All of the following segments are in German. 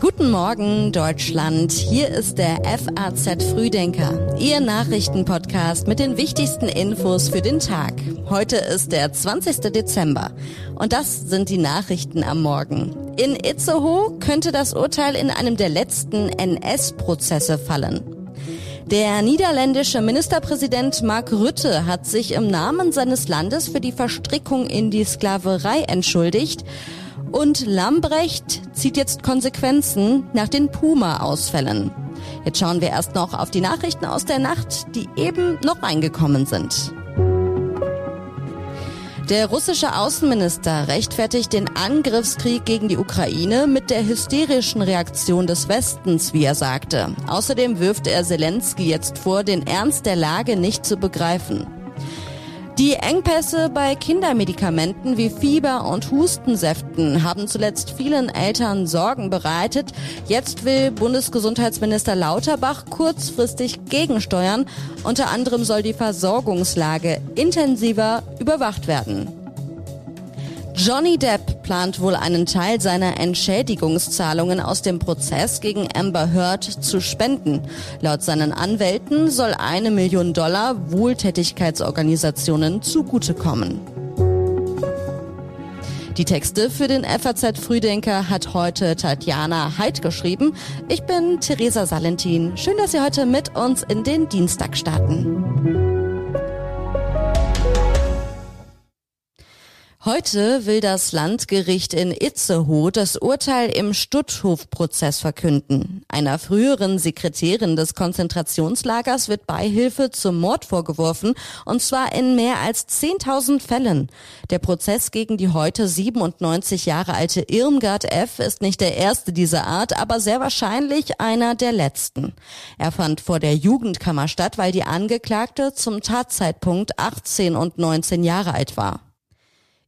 Guten Morgen, Deutschland. Hier ist der FAZ Frühdenker, Ihr Nachrichtenpodcast mit den wichtigsten Infos für den Tag. Heute ist der 20. Dezember und das sind die Nachrichten am Morgen. In Itzehoe könnte das Urteil in einem der letzten NS-Prozesse fallen. Der niederländische Ministerpräsident Mark Rutte hat sich im Namen seines Landes für die Verstrickung in die Sklaverei entschuldigt und Lambrecht zieht jetzt Konsequenzen nach den Puma-Ausfällen. Jetzt schauen wir erst noch auf die Nachrichten aus der Nacht, die eben noch reingekommen sind. Der russische Außenminister rechtfertigt den Angriffskrieg gegen die Ukraine mit der hysterischen Reaktion des Westens, wie er sagte. Außerdem wirft er Zelensky jetzt vor, den Ernst der Lage nicht zu begreifen. Die Engpässe bei Kindermedikamenten wie Fieber- und Hustensäften haben zuletzt vielen Eltern Sorgen bereitet. Jetzt will Bundesgesundheitsminister Lauterbach kurzfristig gegensteuern. Unter anderem soll die Versorgungslage intensiver überwacht werden. Johnny Depp plant wohl einen Teil seiner Entschädigungszahlungen aus dem Prozess gegen Amber Heard zu spenden. Laut seinen Anwälten soll eine Million Dollar Wohltätigkeitsorganisationen zugutekommen. Die Texte für den FAZ Frühdenker hat heute Tatjana Heid geschrieben. Ich bin Theresa Salentin. Schön, dass Sie heute mit uns in den Dienstag starten. Heute will das Landgericht in Itzehoe das Urteil im Stutthof-Prozess verkünden. Einer früheren Sekretärin des Konzentrationslagers wird Beihilfe zum Mord vorgeworfen, und zwar in mehr als 10.000 Fällen. Der Prozess gegen die heute 97 Jahre alte Irmgard F. ist nicht der erste dieser Art, aber sehr wahrscheinlich einer der letzten. Er fand vor der Jugendkammer statt, weil die Angeklagte zum Tatzeitpunkt 18 und 19 Jahre alt war.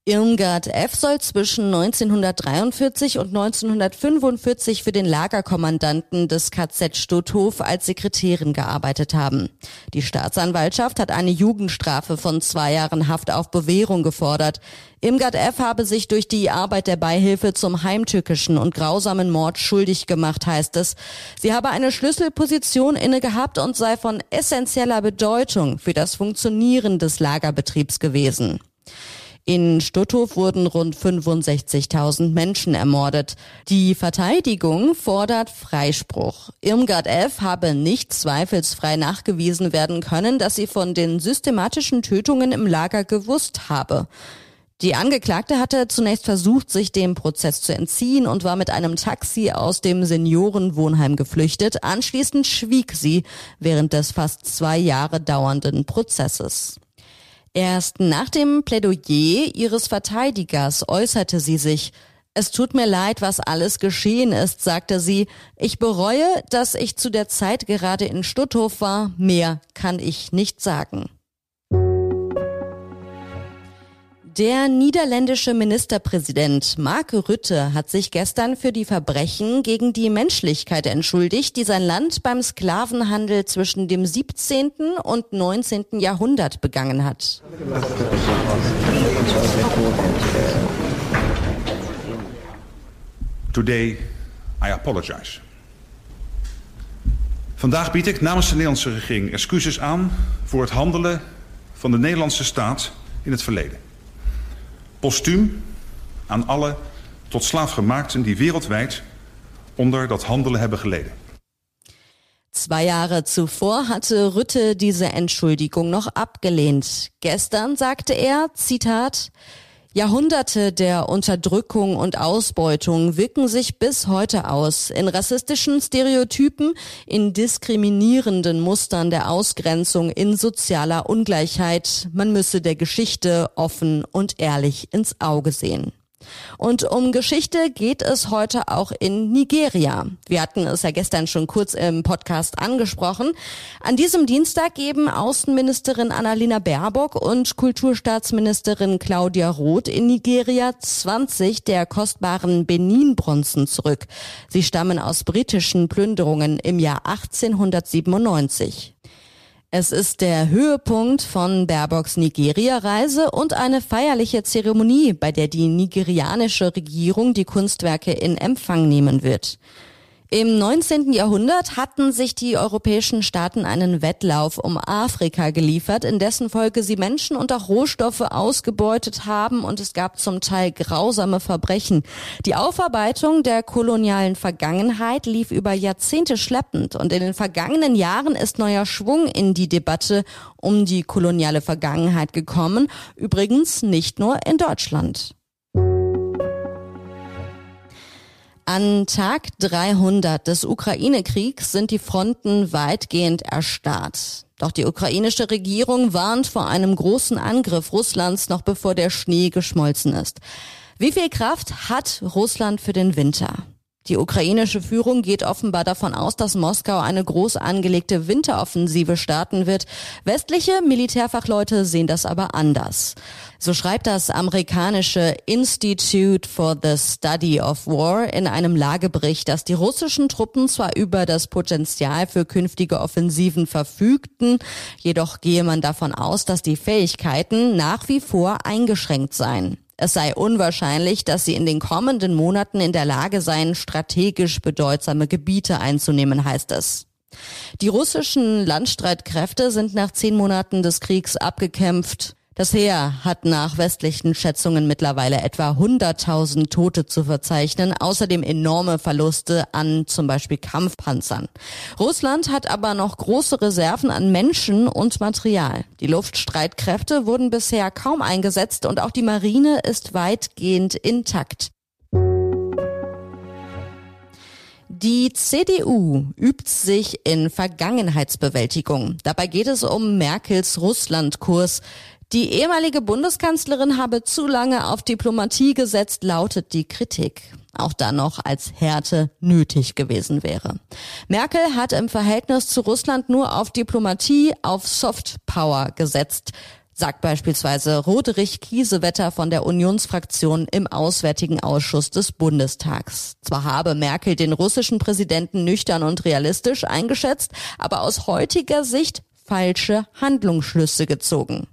Irmgard F. soll zwischen 1943 und 1945 für den Lagerkommandanten des KZ Stutthof als Sekretärin gearbeitet haben. Die Staatsanwaltschaft hat eine Jugendstrafe von zwei Jahren Haft auf Bewährung gefordert. Irmgard F. habe sich durch die Arbeit der Beihilfe zum heimtückischen und grausamen Mord schuldig gemacht, heißt es. Sie habe eine Schlüsselposition inne gehabt und sei von essentieller Bedeutung für das Funktionieren des Lagerbetriebs gewesen. In Stutthof wurden rund 65.000 Menschen ermordet. Die Verteidigung fordert Freispruch. Irmgard F. habe nicht zweifelsfrei nachgewiesen werden können, dass sie von den systematischen Tötungen im Lager gewusst habe. Die Angeklagte hatte zunächst versucht, sich dem Prozess zu entziehen und war mit einem Taxi aus dem Seniorenwohnheim geflüchtet. Anschließend schwieg sie während des fast zwei Jahre dauernden Prozesses. Erst nach dem Plädoyer ihres Verteidigers äußerte sie sich. Es tut mir leid, was alles geschehen ist, sagte sie. Ich bereue, dass ich zu der Zeit gerade in Stutthof war. Mehr kann ich nicht sagen. Der niederländische Ministerpräsident Mark Rutte hat sich gestern für die Verbrechen gegen die Menschlichkeit entschuldigt, die sein Land beim Sklavenhandel zwischen dem 17. und 19. Jahrhundert begangen hat. Today I apologize. Vandaag bied ik namens de Nederlandse regering excuses aan voor het handelen van de Nederlandse staat in het verleden. Postuum aan alle tot slaafgemaakten die wereldwijd onder dat handelen hebben geleden. Zwei Jahre zuvor hatte Rütte diese Entschuldigung noch abgelehnt. Gestern sagte er, Zitat, Jahrhunderte der Unterdrückung und Ausbeutung wirken sich bis heute aus in rassistischen Stereotypen, in diskriminierenden Mustern der Ausgrenzung, in sozialer Ungleichheit. Man müsse der Geschichte offen und ehrlich ins Auge sehen. Und um Geschichte geht es heute auch in Nigeria. Wir hatten es ja gestern schon kurz im Podcast angesprochen. An diesem Dienstag geben Außenministerin Annalena Baerbock und Kulturstaatsministerin Claudia Roth in Nigeria 20 der kostbaren Benin-Bronzen zurück. Sie stammen aus britischen Plünderungen im Jahr 1897. Es ist der Höhepunkt von Baerbocks Nigeria-Reise und eine feierliche Zeremonie, bei der die nigerianische Regierung die Kunstwerke in Empfang nehmen wird. Im 19. Jahrhundert hatten sich die europäischen Staaten einen Wettlauf um Afrika geliefert, in dessen Folge sie Menschen und auch Rohstoffe ausgebeutet haben und es gab zum Teil grausame Verbrechen. Die Aufarbeitung der kolonialen Vergangenheit lief über Jahrzehnte schleppend und in den vergangenen Jahren ist neuer Schwung in die Debatte um die koloniale Vergangenheit gekommen, übrigens nicht nur in Deutschland. An Tag 300 des Ukraine-Kriegs sind die Fronten weitgehend erstarrt. Doch die ukrainische Regierung warnt vor einem großen Angriff Russlands noch bevor der Schnee geschmolzen ist. Wie viel Kraft hat Russland für den Winter? Die ukrainische Führung geht offenbar davon aus, dass Moskau eine groß angelegte Winteroffensive starten wird. Westliche Militärfachleute sehen das aber anders. So schreibt das amerikanische Institute for the Study of War in einem Lagebericht, dass die russischen Truppen zwar über das Potenzial für künftige Offensiven verfügten, jedoch gehe man davon aus, dass die Fähigkeiten nach wie vor eingeschränkt seien. Es sei unwahrscheinlich, dass sie in den kommenden Monaten in der Lage seien, strategisch bedeutsame Gebiete einzunehmen, heißt es. Die russischen Landstreitkräfte sind nach zehn Monaten des Kriegs abgekämpft. Das Heer hat nach westlichen Schätzungen mittlerweile etwa 100.000 Tote zu verzeichnen, außerdem enorme Verluste an zum Beispiel Kampfpanzern. Russland hat aber noch große Reserven an Menschen und Material. Die Luftstreitkräfte wurden bisher kaum eingesetzt und auch die Marine ist weitgehend intakt. Die CDU übt sich in Vergangenheitsbewältigung. Dabei geht es um Merkels Russlandkurs. Die ehemalige Bundeskanzlerin habe zu lange auf Diplomatie gesetzt, lautet die Kritik. Auch dann noch als Härte nötig gewesen wäre. Merkel hat im Verhältnis zu Russland nur auf Diplomatie, auf Soft Power gesetzt sagt beispielsweise Roderich Kiesewetter von der Unionsfraktion im Auswärtigen Ausschuss des Bundestags. Zwar habe Merkel den russischen Präsidenten nüchtern und realistisch eingeschätzt, aber aus heutiger Sicht falsche Handlungsschlüsse gezogen.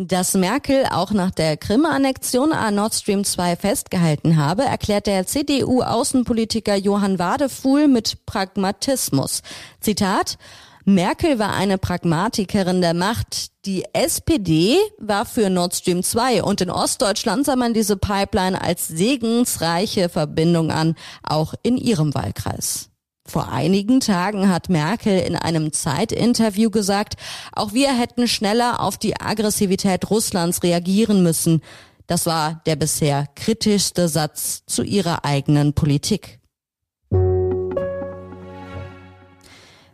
Dass Merkel auch nach der Krim-Annexion an Nord Stream 2 festgehalten habe, erklärt der CDU-Außenpolitiker Johann Wadefuhl mit Pragmatismus. Zitat, Merkel war eine Pragmatikerin der Macht. Die SPD war für Nord Stream 2 und in Ostdeutschland sah man diese Pipeline als segensreiche Verbindung an, auch in ihrem Wahlkreis. Vor einigen Tagen hat Merkel in einem Zeitinterview gesagt, auch wir hätten schneller auf die Aggressivität Russlands reagieren müssen. Das war der bisher kritischste Satz zu ihrer eigenen Politik.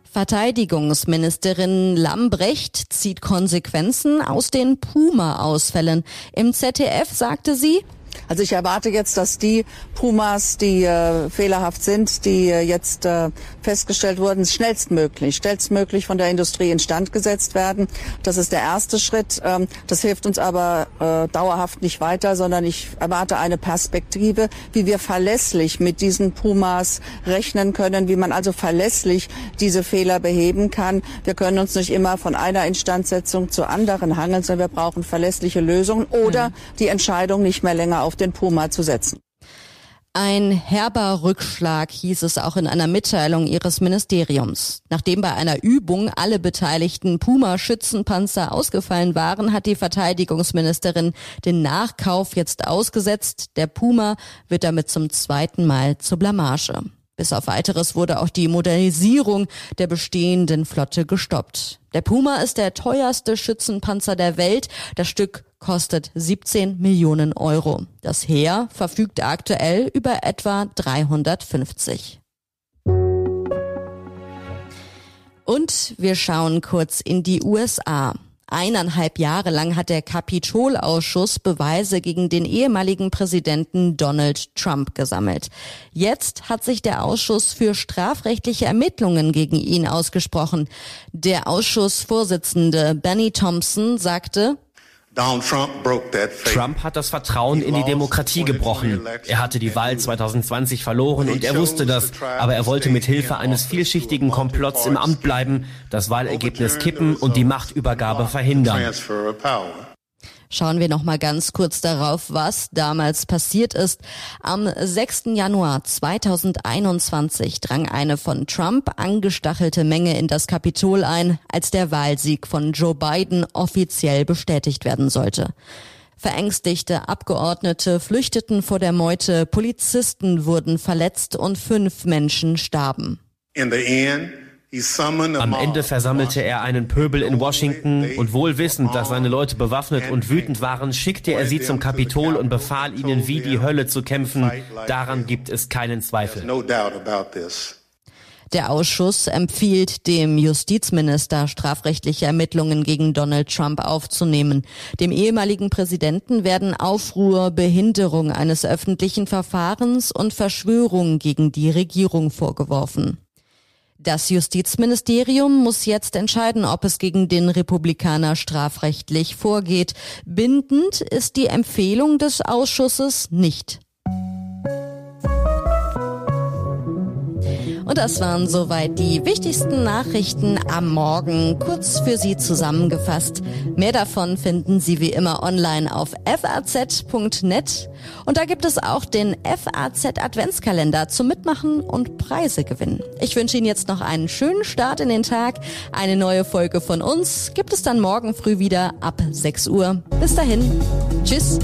Verteidigungsministerin Lambrecht zieht Konsequenzen aus den Puma-Ausfällen. Im ZDF sagte sie, also ich erwarte jetzt, dass die Pumas, die äh, fehlerhaft sind, die äh, jetzt äh, festgestellt wurden, schnellstmöglich, schnellstmöglich von der Industrie instand gesetzt werden. Das ist der erste Schritt. Ähm, das hilft uns aber äh, dauerhaft nicht weiter, sondern ich erwarte eine Perspektive, wie wir verlässlich mit diesen Pumas rechnen können, wie man also verlässlich diese Fehler beheben kann. Wir können uns nicht immer von einer Instandsetzung zur anderen hangeln, sondern wir brauchen verlässliche Lösungen oder mhm. die Entscheidung nicht mehr länger auf den Puma zu setzen. Ein herber Rückschlag hieß es auch in einer Mitteilung ihres Ministeriums. Nachdem bei einer Übung alle beteiligten Puma-Schützenpanzer ausgefallen waren, hat die Verteidigungsministerin den Nachkauf jetzt ausgesetzt. Der Puma wird damit zum zweiten Mal zur Blamage. Bis auf weiteres wurde auch die Modernisierung der bestehenden Flotte gestoppt. Der Puma ist der teuerste Schützenpanzer der Welt. Das Stück kostet 17 Millionen Euro. Das Heer verfügt aktuell über etwa 350. Und wir schauen kurz in die USA. Eineinhalb Jahre lang hat der Kapitolausschuss Beweise gegen den ehemaligen Präsidenten Donald Trump gesammelt. Jetzt hat sich der Ausschuss für strafrechtliche Ermittlungen gegen ihn ausgesprochen. Der Ausschussvorsitzende Benny Thompson sagte, Trump hat das Vertrauen in die Demokratie gebrochen. Er hatte die Wahl 2020 verloren und er wusste das, aber er wollte mit Hilfe eines vielschichtigen Komplotts im Amt bleiben, das Wahlergebnis kippen und die Machtübergabe verhindern. Schauen wir noch mal ganz kurz darauf, was damals passiert ist. Am 6. Januar 2021 drang eine von Trump angestachelte Menge in das Kapitol ein, als der Wahlsieg von Joe Biden offiziell bestätigt werden sollte. Verängstigte Abgeordnete flüchteten vor der Meute, Polizisten wurden verletzt und fünf Menschen starben. In the end, am Ende versammelte er einen Pöbel in Washington und wohl wissend, dass seine Leute bewaffnet und wütend waren, schickte er sie zum Kapitol und befahl ihnen, wie die Hölle zu kämpfen. Daran gibt es keinen Zweifel. Der Ausschuss empfiehlt dem Justizminister, strafrechtliche Ermittlungen gegen Donald Trump aufzunehmen. Dem ehemaligen Präsidenten werden Aufruhr, Behinderung eines öffentlichen Verfahrens und Verschwörung gegen die Regierung vorgeworfen. Das Justizministerium muss jetzt entscheiden, ob es gegen den Republikaner strafrechtlich vorgeht. Bindend ist die Empfehlung des Ausschusses nicht. Das waren soweit die wichtigsten Nachrichten am Morgen, kurz für Sie zusammengefasst. Mehr davon finden Sie wie immer online auf faz.net. Und da gibt es auch den FAZ Adventskalender zum Mitmachen und Preise gewinnen. Ich wünsche Ihnen jetzt noch einen schönen Start in den Tag. Eine neue Folge von uns gibt es dann morgen früh wieder ab 6 Uhr. Bis dahin. Tschüss.